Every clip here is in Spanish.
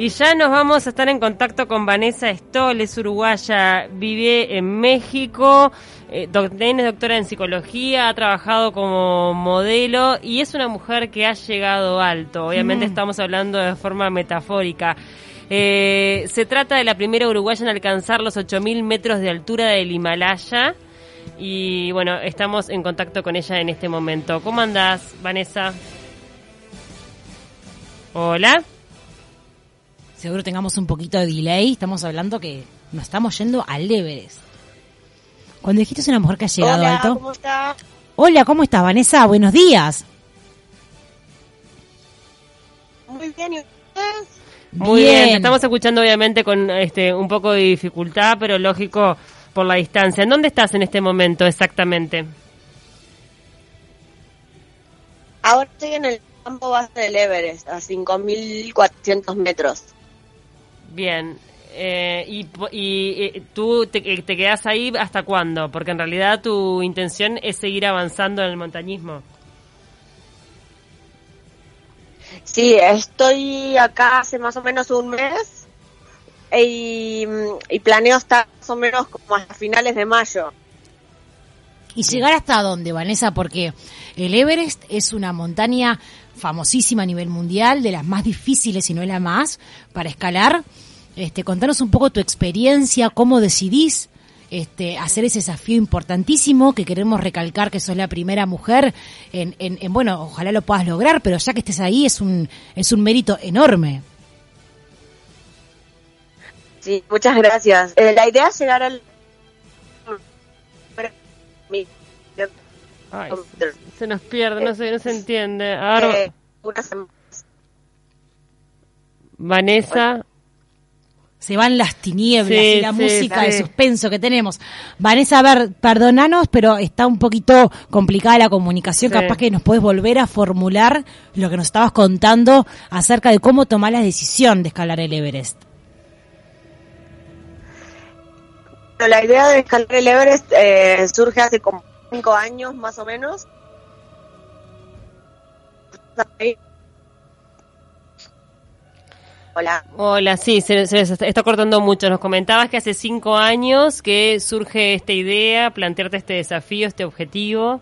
Y ya nos vamos a estar en contacto con Vanessa Stoll, es uruguaya, vive en México, eh, es doctora en psicología, ha trabajado como modelo y es una mujer que ha llegado alto. Obviamente mm. estamos hablando de forma metafórica. Eh, se trata de la primera uruguaya en alcanzar los 8.000 metros de altura del Himalaya. Y bueno, estamos en contacto con ella en este momento. ¿Cómo andás, Vanessa? Hola. Seguro tengamos un poquito de delay. Estamos hablando que nos estamos yendo al Everest. Cuando dijiste es una mujer que ha llegado Hola, alto. ¿cómo está? Hola, ¿cómo estás, Vanessa? Buenos días. Muy bien, ¿y ustedes? Muy bien. Te estamos escuchando obviamente con este un poco de dificultad, pero lógico por la distancia. ¿En dónde estás en este momento exactamente? Ahora estoy en el campo base del Everest, a 5.400 metros. Bien. Eh, y, y, eh, tú te, te quedas ahí hasta cuándo? Porque en realidad tu intención es seguir avanzando en el montañismo. Sí, estoy acá hace más o menos un mes y, planeo estar más o menos como a finales de mayo. ¿Y llegar hasta dónde, Vanessa? Porque el Everest es una montaña famosísima a nivel mundial, de las más difíciles, si no es la más, para escalar. Este, contanos un poco tu experiencia, cómo decidís este, hacer ese desafío importantísimo que queremos recalcar que sos la primera mujer en, en, bueno, ojalá lo puedas lograr, pero ya que estés ahí es un, es un mérito enorme. Sí, muchas gracias. Eh, la idea es llegar al... se nos pierde, no se, no se entiende. Ahora... Eh, Vanessa, se van las tinieblas y la música de suspenso que tenemos. Vanessa, a ver, perdonanos, pero está un poquito complicada la comunicación. Capaz que nos puedes volver a formular lo que nos estabas contando acerca de cómo tomar la decisión de escalar el Everest. La idea de escalar el Everest eh, surge hace como cinco años más o menos. Hola. Hola, sí, se, está cortando mucho. Nos comentabas que hace cinco años que surge esta idea, plantearte este desafío, este objetivo.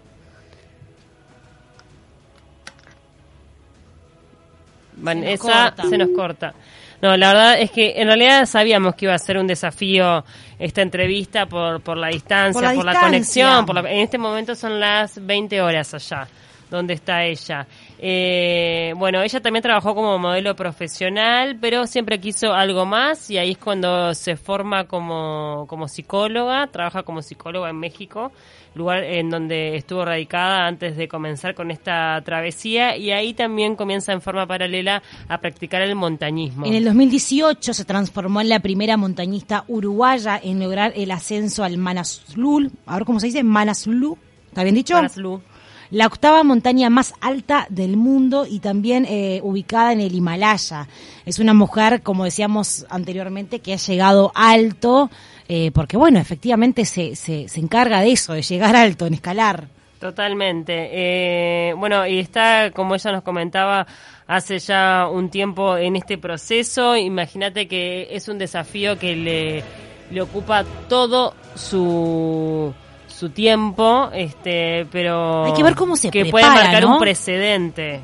Vanessa, se nos corta. No, la verdad es que en realidad sabíamos que iba a ser un desafío esta entrevista por, por la distancia, por la, conexión. Por en este momento son las 20 horas allá, donde está ella. Eh, bueno, ella también trabajó como modelo profesional, pero siempre quiso algo más y ahí es cuando se forma como, como psicóloga, trabaja como psicóloga en México, lugar en donde estuvo radicada antes de comenzar con esta travesía y ahí también comienza en forma paralela a practicar el montañismo. En el 2018 se transformó en la primera montañista uruguaya en lograr el ascenso al Manaslu, ahora cómo se dice, Manaslu, ¿está bien dicho? Manaslu la octava montaña más alta del mundo y también eh, ubicada en el Himalaya. Es una mujer, como decíamos anteriormente, que ha llegado alto, eh, porque bueno, efectivamente se, se, se, encarga de eso, de llegar alto, en escalar. Totalmente. Eh, bueno, y está, como ella nos comentaba, hace ya un tiempo en este proceso. Imagínate que es un desafío que le, le ocupa todo su su tiempo, este, pero hay que ver cómo se que puede marcar un precedente.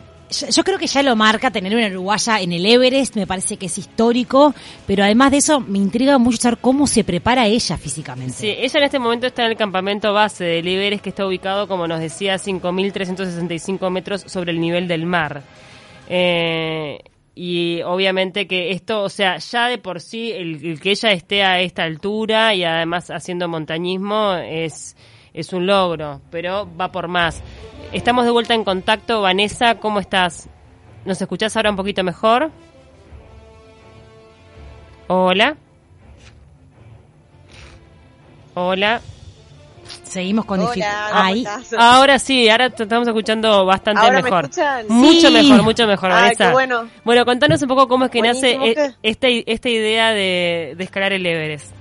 Yo, creo que ya lo marca tener una uruguaya en el Everest, me parece que es histórico, pero además de eso me intriga mucho saber cómo se prepara ella físicamente. Sí, ella en este momento está en el campamento base del Everest que está ubicado, como nos decía, 5.365 metros sobre el nivel del mar. Eh, y obviamente que esto, o sea, ya de por sí el, que ella esté a esta altura y además haciendo montañismo es, es un logro, pero va por más. Estamos de vuelta en contacto. Vanessa, ¿cómo estás? ¿Nos escuchás ahora un poquito mejor? Hola. Hola. Seguimos con dificultades. Ahora sí, ahora te estamos escuchando bastante mejor. mucho mejor, mucho mejor, bueno. bueno, contanos un poco cómo es que nace e- esta, esta idea de, escalar el Everest.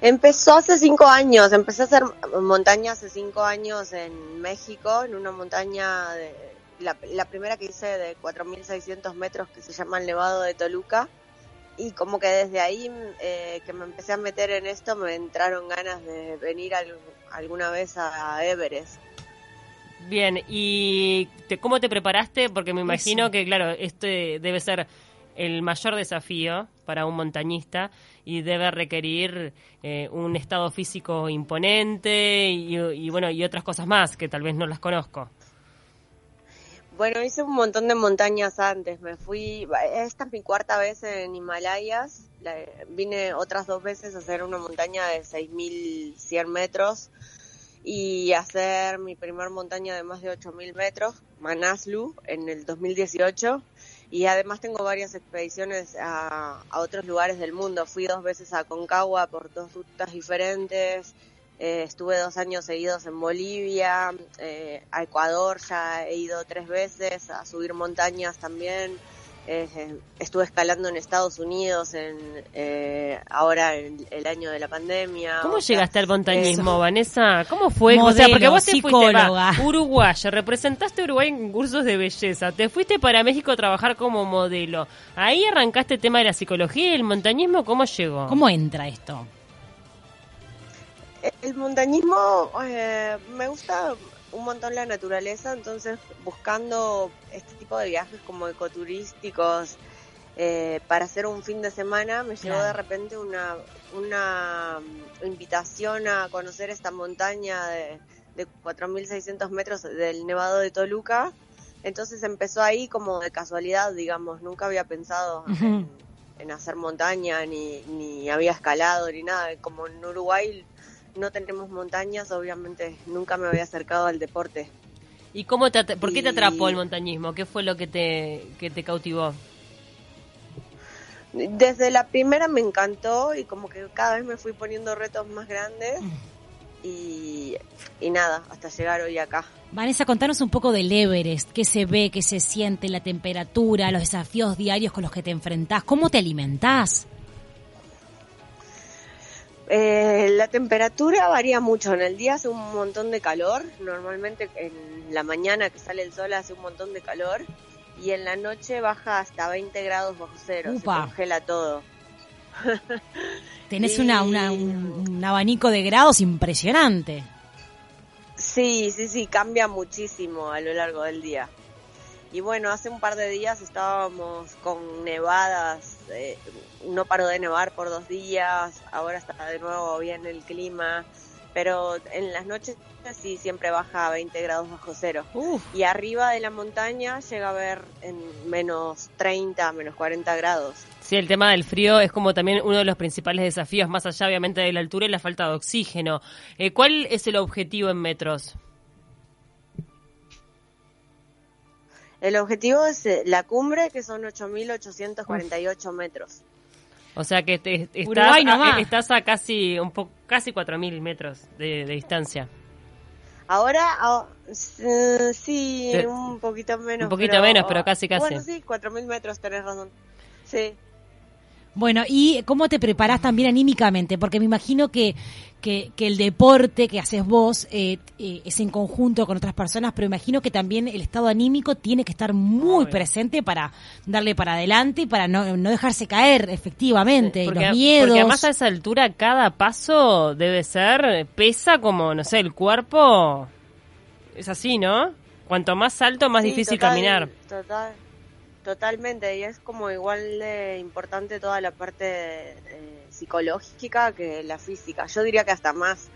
Empezó hace cinco años, empecé a hacer montaña hace cinco años en México, en una montaña la, la primera que hice de 4.600 metros que se llama el Nevado de Toluca y como que desde ahí eh, que me empecé a meter en esto me entraron ganas de venir alguna vez a Everest. Bien, ¿y cómo te preparaste? Porque me imagino que, claro, este debe ser el mayor desafío para un montañista y debe requerir eh, un estado físico imponente y, y, bueno y otras cosas más que tal vez no las conozco. Bueno, hice un montón de montañas antes. Me fui, esta es mi cuarta vez en Himalayas. vine otras dos veces a hacer una montaña de 6.100 metros y hacer mi primer montaña de más de 8.000 metros, Manaslu, en el 2018. Y además tengo varias expediciones a, a otros lugares del mundo. Fui dos veces a Concagua por dos rutas diferentes. Eh, estuve dos años seguidos en Bolivia, eh, a Ecuador ya he ido tres veces, a subir montañas también. Eh, estuve escalando en Estados Unidos en ahora en el año de la pandemia. ¿Cómo llegaste al montañismo, Vanessa? ¿Cómo fue? o sea, porque vos te fuiste va, uruguaya, representaste Uruguay en cursos de belleza, te fuiste para México a trabajar como modelo. Ahí arrancaste el tema de la psicología y el montañismo, ¿cómo llegó? ¿Cómo entra esto? El montañismo eh, me gusta un montón la naturaleza, entonces buscando este tipo de viajes como ecoturísticos eh, para hacer un fin de semana, me llegó de repente una, una invitación a conocer esta montaña de, de 4.600 metros del Nevado de Toluca. Entonces empezó ahí como de casualidad, digamos, nunca había pensado en, en, hacer montaña, ni, ni había escalado, ni nada. Como en Uruguay no tenemos montañas, obviamente nunca me había acercado al deporte. ¿Y cómo te, por qué te atrapó el montañismo? ¿Qué fue lo que te, que te cautivó? Desde la primera me encantó y como que cada vez me fui poniendo retos más grandes y, y nada, hasta llegar hoy acá. Vanessa, contanos un poco del Everest, qué se ve, qué se siente, la temperatura, los desafíos diarios con los que te enfrentás, cómo te alimentás. Eh, la temperatura varía mucho. En el día hace un montón de calor. Normalmente en la mañana que sale el sol hace un montón de calor. Y en la noche baja hasta 20 grados bajo cero. Se congela todo. Tenés una, un, abanico de grados impresionante. Sí, sí, sí, cambia muchísimo a lo largo del día. Y bueno, hace un par de días estábamos con nevadas eh, no paró de nevar por dos días, ahora está de nuevo bien el clima, pero en las noches sí siempre baja a 20 grados bajo cero. Y arriba de la montaña llega a ver en menos 30, menos 40 grados. Sí, el tema del frío es como también uno de los principales desafíos, más allá obviamente de la altura y la falta de oxígeno. Eh, ¿Cuál es el objetivo en metros? El objetivo es eh, la cumbre, que son 8.848 metros. O sea que te, estás, a, estás a casi un poco casi 4000 metros de, distancia. Ahora sí, un poquito menos. Un poquito menos, pero casi casi. Bueno, sí, 4000 metros, tenés razón. Sí. Bueno, ¿y cómo te preparas también anímicamente? Porque me imagino que, que, el deporte que haces vos eh, eh, es en conjunto con otras personas, pero imagino que también el estado anímico tiene que estar muy presente para darle para adelante y para no, dejarse caer efectivamente. porque, los miedos. Porque además a esa altura cada paso debe ser, pesa como, no sé, el cuerpo. Es así, ¿no? Cuanto más alto, más difícil caminar. Total. Totalmente, y es como igual de importante toda la parte psicológica que la física. Yo diría que hasta más.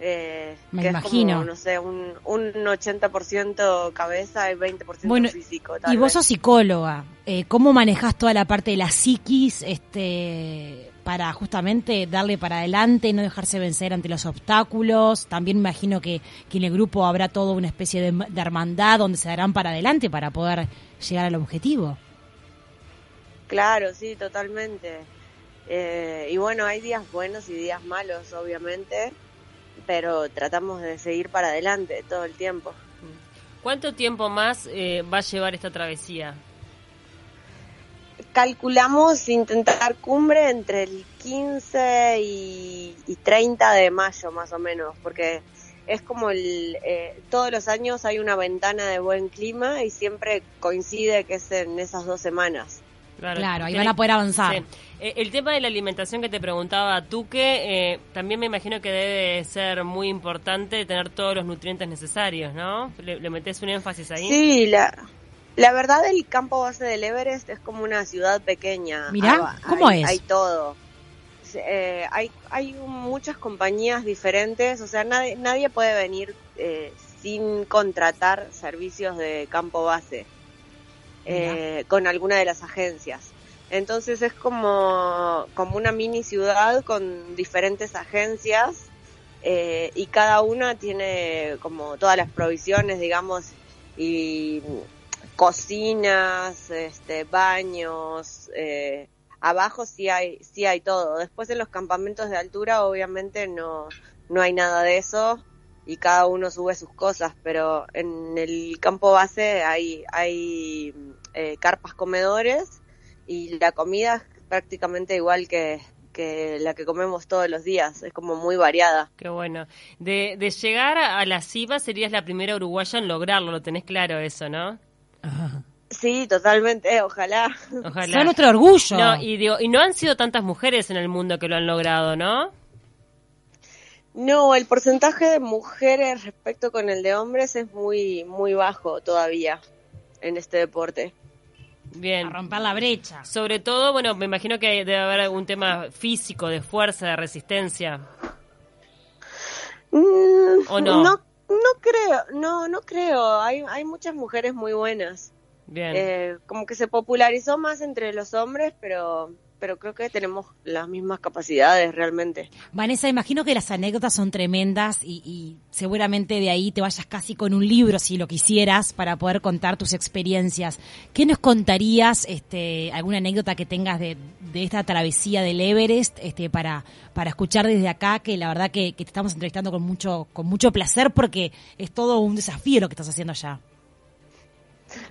Eh, Me imagino. no sé, un, un 80% cabeza y 20% bueno, físico. y vos sos psicóloga. Eh, ¿Cómo manejas toda la parte de la psiquis este, para justamente darle para adelante, no dejarse vencer ante los obstáculos? También imagino que, que en el grupo habrá toda una especie de, de hermandad donde se darán para adelante para poder llegar al objetivo. Claro, sí, totalmente. Eh, y bueno, hay días buenos y días malos, obviamente, pero tratamos de seguir para adelante todo el tiempo. ¿Cuánto tiempo más eh, va a llevar esta travesía? Calculamos intentar cumbre entre el 15 y, y 30 de mayo, más o menos, porque es como el, eh, todos los años hay una ventana de buen clima y siempre coincide que es en esas dos semanas. Claro, ahí van a poder avanzar. Eh, el tema de la alimentación que te preguntaba Tuque, eh, también me imagino que debe ser muy importante tener todos los nutrientes necesarios, ¿no? ¿Le, le metes un énfasis ahí? Sí, la, la verdad el campo base del Everest es como una ciudad pequeña. Mira, ¿cómo es? Hay todo. Eh, hay, hay muchas compañías diferentes, o sea, nadie, nadie puede venir eh, sin contratar servicios de campo base eh, con alguna de las agencias. Entonces es como, como una mini ciudad con diferentes agencias y cada una tiene como todas las provisiones, digamos, y cocinas, este, baños, eh, abajo sí hay, sí hay todo. Después en los campamentos de altura obviamente no, no hay nada de eso y cada uno sube sus cosas, pero en el campo base hay, hay eh, carpas comedores y la comida es prácticamente igual que, que la que comemos todos los días, es como muy variada. Qué bueno. De, de llegar a la cima serías la primera uruguaya en lograrlo, lo tenés claro eso, ¿no? Sí, totalmente, ojalá. ojalá. Son nuestro orgullo. No, y, y no han sido tantas mujeres en el mundo que lo han logrado, ¿no? No, el porcentaje de mujeres respecto con el de hombres es muy muy bajo todavía en este deporte. Bien. A romper la brecha. Sobre todo, bueno, me imagino que debe haber algún tema físico, de fuerza, de resistencia. Mm, ¿O no? No no creo, no, no creo. Hay, hay muchas mujeres muy buenas. Bien. Eh, como que se popularizó más entre los hombres, pero pero creo que tenemos las mismas capacidades realmente. Vanessa, imagino que las anécdotas son tremendas y, seguramente de ahí te vayas casi con un libro si lo quisieras para poder contar tus experiencias. ¿Qué nos contarías, este, alguna anécdota que tengas de, esta travesía del Everest, este, para, para escuchar desde acá, que la verdad que, que te estamos entrevistando con mucho, con mucho placer porque es todo un desafío lo que estás haciendo allá.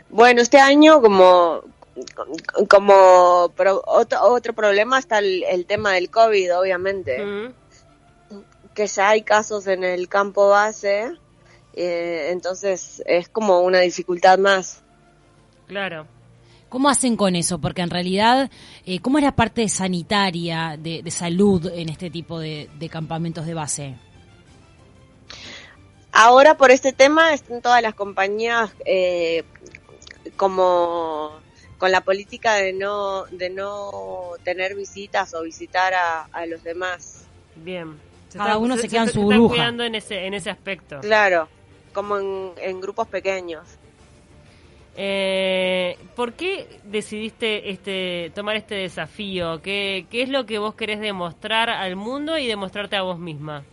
Bueno, este año como como otro, otro problema está el, tema del COVID, obviamente. Que ya hay casos en el campo base, eh, entonces es como una dificultad más. Claro. ¿Cómo hacen con eso? Porque en realidad, eh, ¿cómo es la parte sanitaria, de, salud en este tipo de, campamentos de base? Ahora por este tema están todas las compañías eh, como con la política de no de no tener visitas o visitar a, los demás. Bien. Cada uno se, queda en su burbuja. cuidando en ese en ese aspecto. Claro, como en, grupos pequeños. Eh, ¿Por qué decidiste este tomar este desafío? ¿Qué, ¿Qué es lo que vos querés demostrar al mundo y demostrarte a vos misma?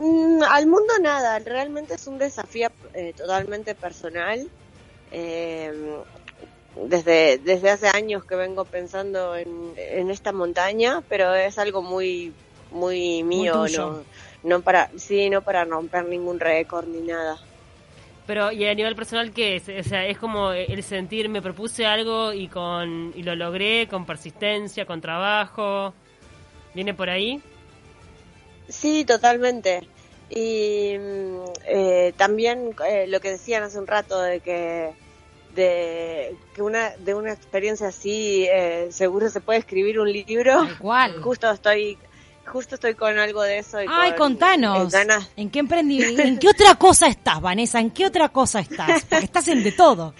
Mm, al mundo nada, realmente es un desafío eh, totalmente personal eh, desde, desde hace años que vengo pensando en, en esta montaña, pero es algo muy, muy mío, no, no para, sí, no para romper ningún récord ni nada. Pero, ¿y a nivel personal qué es? O sea, es como el sentir, me propuse algo y, con, y lo logré con persistencia, con trabajo. ¿Viene por ahí? Sí, totalmente. Y mm, eh, también eh, lo que decían hace un rato de que de que una de una experiencia así eh, seguro se puede escribir un libro. ¿Cuál? Justo estoy justo estoy con algo de eso. Y Ay, contanos. ¿En qué emprendí? ¿En qué otra cosa estás, Vanessa? ¿En qué otra cosa estás? Porque estás en de todo.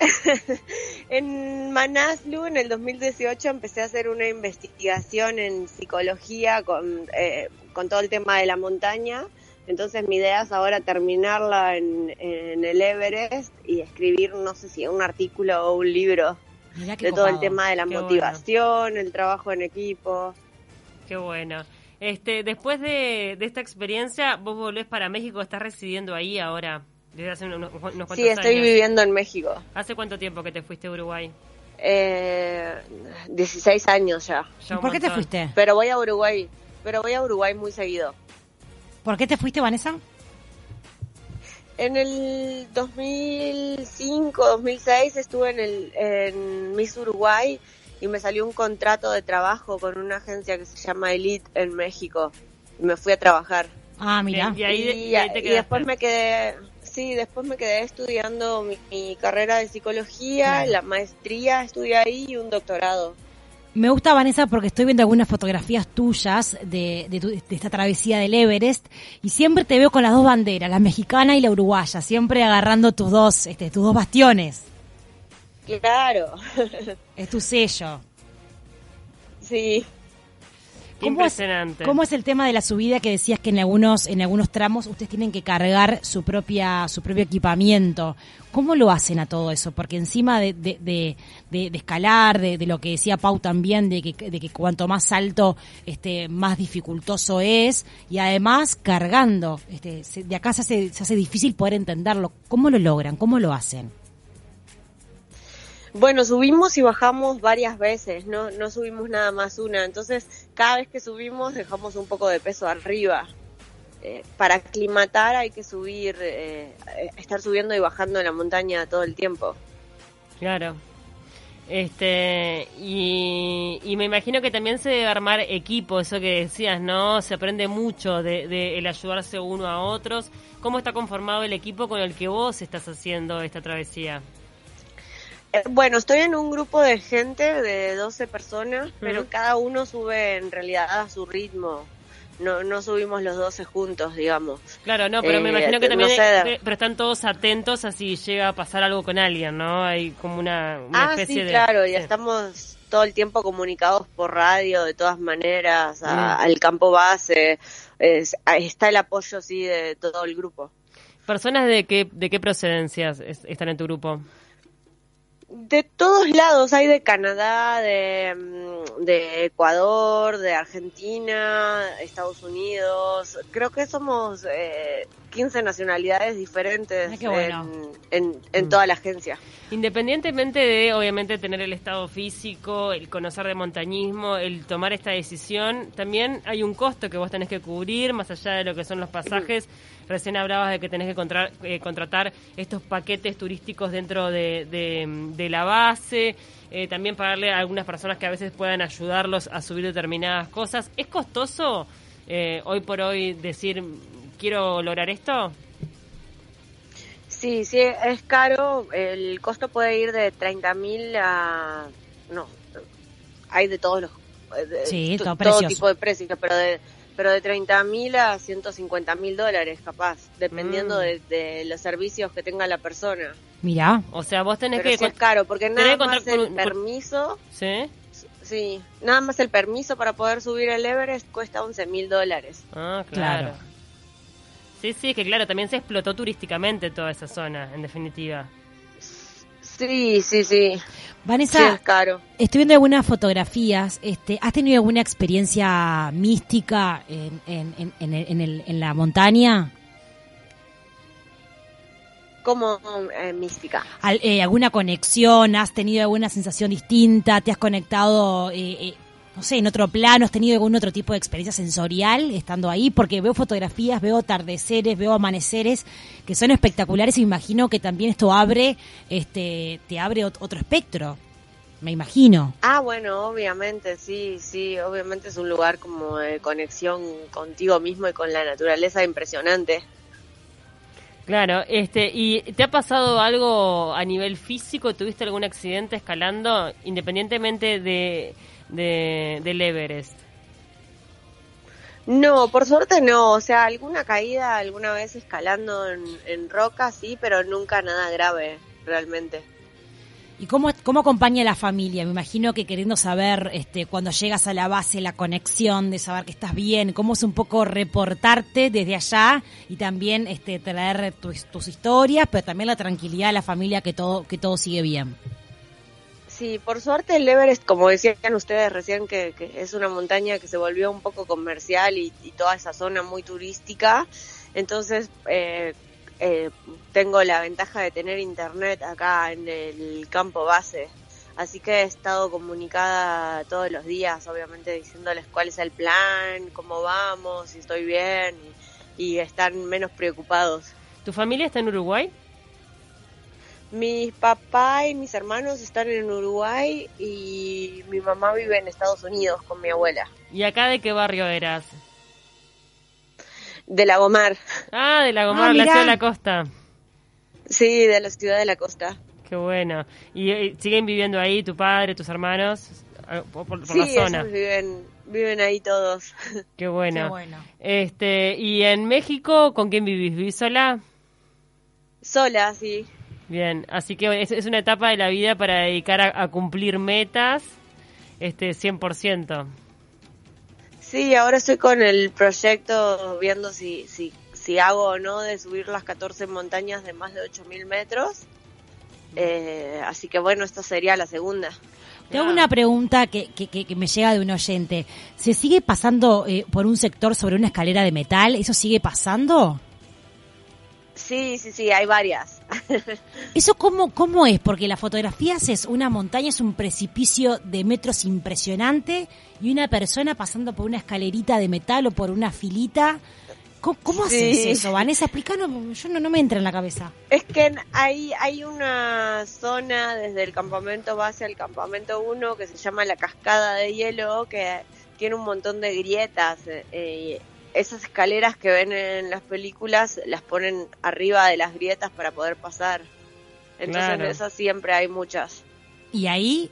en Manaslu, en el 2018, empecé a hacer una investigación en psicología con, eh, con todo el tema de la montaña. Entonces mi idea es ahora terminarla en, el Everest y escribir, no sé si un artículo o un libro de todo el tema de la motivación, el trabajo en equipo. Qué bueno. Este, después de, de, esta experiencia, vos volvés para México, estás residiendo ahí ahora. Desde hace unos, Sí, estoy viviendo en México. ¿Hace cuánto tiempo que te fuiste a Uruguay? Eh, 16 años ya. ¿Por qué te fuiste? Pero voy a Uruguay, pero voy a Uruguay muy seguido. ¿Por qué te fuiste, Vanessa? En el 2005, 2006 estuve en, el, en Miss Uruguay y me salió un contrato de trabajo con una agencia que se llama Elite en México me fui a trabajar. Ah, mira. Y, ahí, y después me quedé, sí, después me quedé estudiando mi, carrera de psicología, la maestría estudié ahí y un doctorado. Me gusta, Vanessa, porque estoy viendo algunas fotografías tuyas de, de, esta travesía del Everest y siempre te veo con las dos banderas, la mexicana y la uruguaya, siempre agarrando tus dos, este, tus dos bastiones. Claro. Es tu sello. Sí. ¿Cómo impresionante. Es, ¿Cómo es el tema de la subida que decías que en algunos en algunos tramos ustedes tienen que cargar su propia su propio equipamiento? ¿Cómo lo hacen a todo eso? Porque encima de, de, de, de escalar, de, lo que decía Pau también, de que, de que cuanto más alto, este, más dificultoso es, y además cargando, este, de acá se hace, se hace difícil poder entenderlo. ¿Cómo lo logran? ¿Cómo lo hacen? Bueno, subimos y bajamos varias veces, no, no subimos nada más una, entonces cada vez que subimos dejamos un poco de peso arriba. Eh, para aclimatar hay que subir, eh, estar subiendo y bajando en la montaña todo el tiempo. Claro. Este, y, me imagino que también se debe armar equipo, eso que decías, ¿no? Se aprende mucho de, de, el ayudarse uno a otros. ¿Cómo está conformado el equipo con el que vos estás haciendo esta travesía? Eh, bueno, estoy en un grupo de gente de 12 personas, pero cada uno sube en realidad a su ritmo. No, no subimos los 12 juntos, digamos. Claro, no, pero me eh, imagino que también pero están todos atentos a si llega a pasar algo con alguien, ¿no? Hay como una, ah, especie sí, claro, ya estamos todo el tiempo comunicados por radio, de todas maneras, al campo base. está el apoyo, sí, de todo el grupo. ¿Personas de qué, de qué procedencias están en tu grupo? De todos lados, hay de Canadá, de, mm, de, Ecuador, de Argentina, Estados Unidos. Creo que somos eh, 15 nacionalidades diferentes en, en, mm. toda la agencia. Independientemente de, obviamente, tener el estado físico, el conocer de montañismo, el tomar esta decisión, también hay un costo que vos tenés que cubrir, más allá de lo que son los pasajes. Recién hablabas de que tenés que eh, contratar estos paquetes turísticos dentro de, de, la base, eh, también pagarle a algunas personas que a veces puedan ayudarlos a subir determinadas cosas. ¿Es costoso eh, hoy por hoy decir quiero lograr esto? Sí, sí, es caro. El costo puede ir de 30 mil a... No, hay de todos los... sí, todo, tipo de precios, pero de pero de 30 mil a 150 mil dólares capaz, dependiendo mm. de, los servicios que tenga la persona. Mira, o sea, vos tenés que... es caro, porque nada más el permiso... ¿Sí? Sí, nada más el permiso para poder subir el Everest cuesta 11 mil dólares. Ah, claro. Sí, sí, que claro, también se explotó turísticamente toda esa zona, en definitiva. Sí, sí, sí. Vanessa, caro. estoy viendo algunas fotografías. Este, ¿Has tenido alguna experiencia mística en, en, en, el, en la montaña? ¿Cómo eh, mística? Eh, ¿Alguna conexión? ¿Has tenido alguna sensación distinta? ¿Te has conectado eh, no sé, en otro plano, has tenido algún otro tipo de experiencia sensorial estando ahí, porque veo fotografías, veo atardeceres, veo amaneceres que son espectaculares y me imagino que también esto abre, este, te abre otro espectro, me imagino. Ah, bueno, obviamente, sí, sí, obviamente es un lugar como de conexión contigo mismo y con la naturaleza impresionante. Claro, este, ¿y te ha pasado algo a nivel físico? ¿Tuviste algún accidente escalando, independientemente de de, del Everest? No, por suerte no. O sea, alguna caída alguna vez escalando en, en roca, sí, pero nunca nada grave, realmente. ¿Y cómo, cómo acompaña la familia? Me imagino que queriendo saber, este, cuando llegas a la base, la conexión de saber que estás bien, cómo es un poco reportarte desde allá y también este, traer tus, tus historias, pero también la tranquilidad de la familia que todo, que todo sigue bien. Sí, por suerte el Everest, como decían ustedes recién, que, es una montaña que se volvió un poco comercial y, toda esa zona muy turística. Entonces, eh, eh, tengo la ventaja de tener internet acá en el campo base. Así que he estado comunicada todos los días, obviamente diciéndoles cuál es el plan, cómo vamos, si estoy bien y están menos preocupados. ¿Tu familia está en Uruguay? Mi papá y mis hermanos están en Uruguay y mi mamá vive en Estados Unidos con mi abuela. ¿Y acá de qué barrio eras? De Lagomar. Ah, de Lagomar, ah, la ciudad de la costa. Sí, de la ciudad de la costa. Qué bueno. ¿Y, siguen viviendo ahí tu padre, tus hermanos? Ah, por, la zona. viven, viven ahí todos. Qué bueno. Qué bueno. Este, ¿Y en México con quién vivís? ¿Vivís sola? Sola, sí. Bien, así que es, una etapa de la vida para dedicar a, cumplir metas este 100%. Sí, ahora estoy con el proyecto viendo si, si, si hago o no de subir las 14 montañas de más de 8.000 metros. Eh, así que bueno, esta sería la segunda. Tengo una pregunta que, que, que, me llega de un oyente. ¿Se sigue pasando eh, por un sector sobre una escalera de metal? ¿Eso sigue pasando? Sí, sí, sí, hay varias. ¿Eso cómo, cómo es? Porque la fotografía es una montaña, es un precipicio de metros impresionante y una persona pasando por una escalerita de metal o por una filita. ¿Cómo, haces eso, Vanessa? Explícanos, yo no, no me entra en la cabeza. Es que hay, hay una zona desde el campamento base al campamento 1 que se llama la cascada de hielo, que tiene un montón de grietas. Eh, esas escaleras que ven en las películas las ponen arriba de las grietas para poder pasar. Entonces en esas siempre hay muchas. Y ahí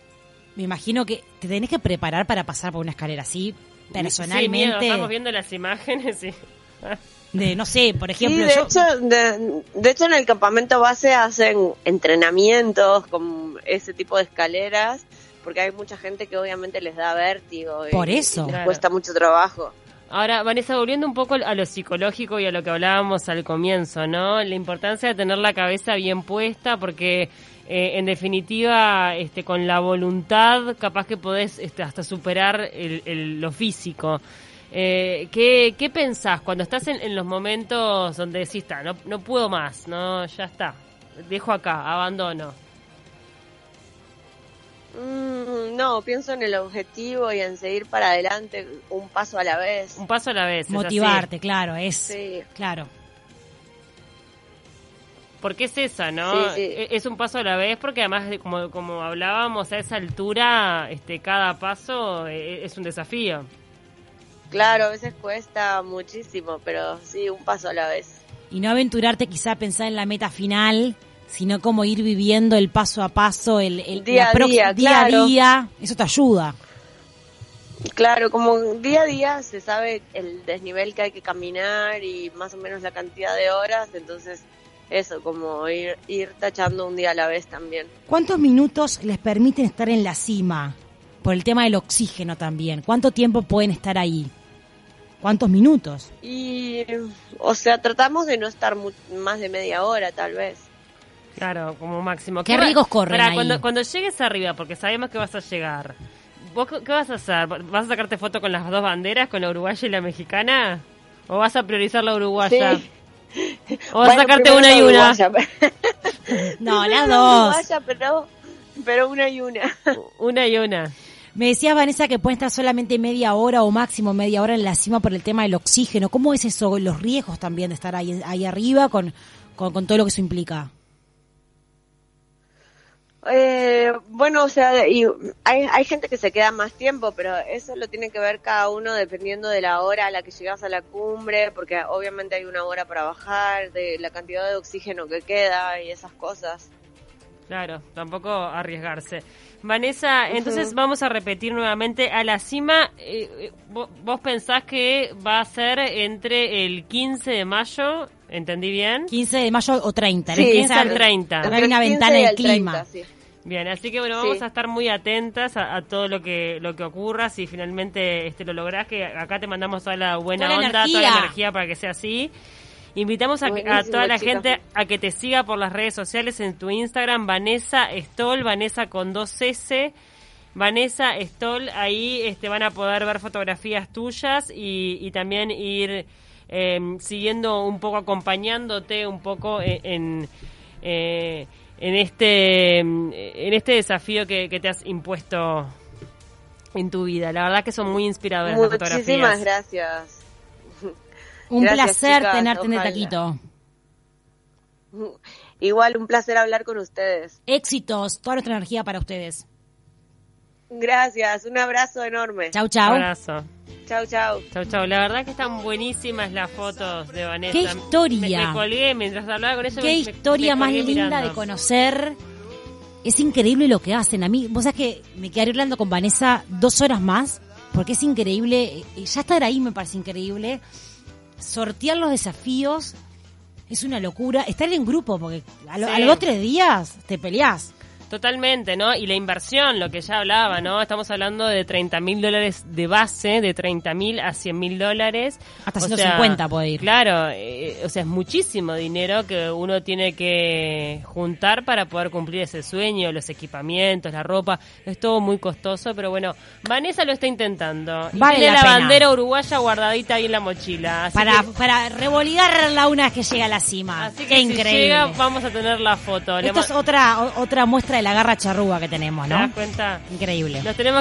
me imagino que te tenés que preparar para pasar por una escalera así, personalmente. Sí, estamos viendo las imágenes y... de no sé, por ejemplo. de, hecho, de, hecho, en el campamento base hacen entrenamientos con ese tipo de escaleras, porque hay mucha gente que obviamente les da vértigo. Por eso. les cuesta mucho trabajo. Ahora, Vanessa, volviendo un poco a lo psicológico y a lo que hablábamos al comienzo, ¿no? La importancia de tener la cabeza bien puesta porque, eh, en definitiva, este, con la voluntad, capaz que podés este, hasta superar el, lo físico. Eh, ¿qué, ¿Qué pensás cuando estás en, los momentos donde decís, no, no puedo más, no, ya está, dejo acá, abandono? Mm, no, pienso en el objetivo y en seguir para adelante un paso a la vez. Un paso a la vez. Motivarte, claro, es. Sí. Claro. Porque es esa, ¿no? E, es un paso a la vez porque además, como, como hablábamos, a esa altura, este, cada paso e, e, es un desafío. Claro, a veces cuesta muchísimo, pero sí, un paso a la vez. Y no aventurarte quizá a pensar en la meta final, sino como ir viviendo el paso a paso, el, día, a día, día a día, eso te ayuda. Claro, como día a día se sabe el desnivel que hay que caminar y más o menos la cantidad de horas, entonces eso, como ir, ir tachando un día a la vez también. ¿Cuántos minutos les permiten estar en la cima? Por el tema del oxígeno también. ¿Cuánto tiempo pueden estar ahí? ¿Cuántos minutos? Y, o sea, tratamos de no estar más de media hora, tal vez. Claro, como máximo. ¿Qué, ricos corren ahí? Cuando, cuando llegues arriba, porque sabemos que vas a llegar, ¿vos qué vas a hacer? ¿Vas a sacarte foto con las dos banderas, con la uruguaya y la mexicana? ¿O vas a priorizar la uruguaya? ¿O vas a sacarte una y una? no, las dos. Uruguaya, pero, pero una y una. una y una. Me decías, Vanessa, que pueden estar solamente media hora o máximo media hora en la cima por el tema del oxígeno. ¿Cómo es eso? Los riesgos también de estar ahí, ahí arriba con, con todo lo que eso implica. Eh, bueno, o sea, y hay, hay gente que se queda más tiempo, pero eso lo tiene que ver cada uno dependiendo de la hora a la que llegas a la cumbre, porque obviamente hay una hora para bajar, de la cantidad de oxígeno que queda y esas cosas. Claro, tampoco arriesgarse. Vanessa, entonces vamos a repetir nuevamente a la cima. Eh, eh, ¿Vos pensás que va a ser entre el 15 de mayo ¿Entendí bien? 15 de mayo o 30. Sí, 15 al 30. Hay una ventana de clima. Bien, así que bueno, vamos a estar muy atentas a, todo lo que lo que ocurra. Si finalmente este lo lográs, que acá te mandamos toda la buena onda, toda la energía para que sea así. Invitamos a, a toda la gente a que te siga por las redes sociales en tu Instagram, Vanessa Stoll, Vanessa con dos S. Vanessa Stoll, ahí este, van a poder ver fotografías tuyas y, y también ir Em, siguiendo un poco, acompañándote un poco e-, en, eh, en, este, en este desafío que, te has impuesto en tu vida. La verdad que son muy inspiradoras las fotografías. Muchísimas gracias. Un placer tenerte en el taquito. Igual, un placer hablar con ustedes. Éxitos, toda nuestra energía para ustedes. Gracias, un abrazo enorme. Chau, chau. Un abrazo. Chau, chau. Chau, chau. La verdad que están buenísimas las fotos de Vanessa. ¡Qué historia! Me, colgué mientras hablaba con ella. ¡Qué historia más linda de conocer! Es increíble lo que hacen. A mí, vos sabés que me quedé hablando con Vanessa dos horas más, porque es increíble. Eh, ya estar ahí me parece increíble. Sortear los desafíos es una locura. Estar en grupo, porque a, los dos tres días te peleás. Totalmente, ¿no? Y la inversión, lo que ya hablaba, ¿no? Estamos hablando de 30 mil dólares de base, de 30 mil a 100 mil dólares. Hasta 150 puede ir. Claro, eh, o sea, es muchísimo dinero que uno tiene que juntar para poder cumplir ese sueño, los equipamientos, la ropa. Es todo muy costoso, pero bueno, Vanessa lo está intentando. vale tiene la, bandera uruguaya guardadita ahí en la mochila. para, para revoligarla una vez que llega a la cima. Así que increíble. vamos a tener la foto. Esto es otra, otra muestra de la garra charrúa que tenemos, ¿no? ¿Te das cuenta? Increíble. Los tenemos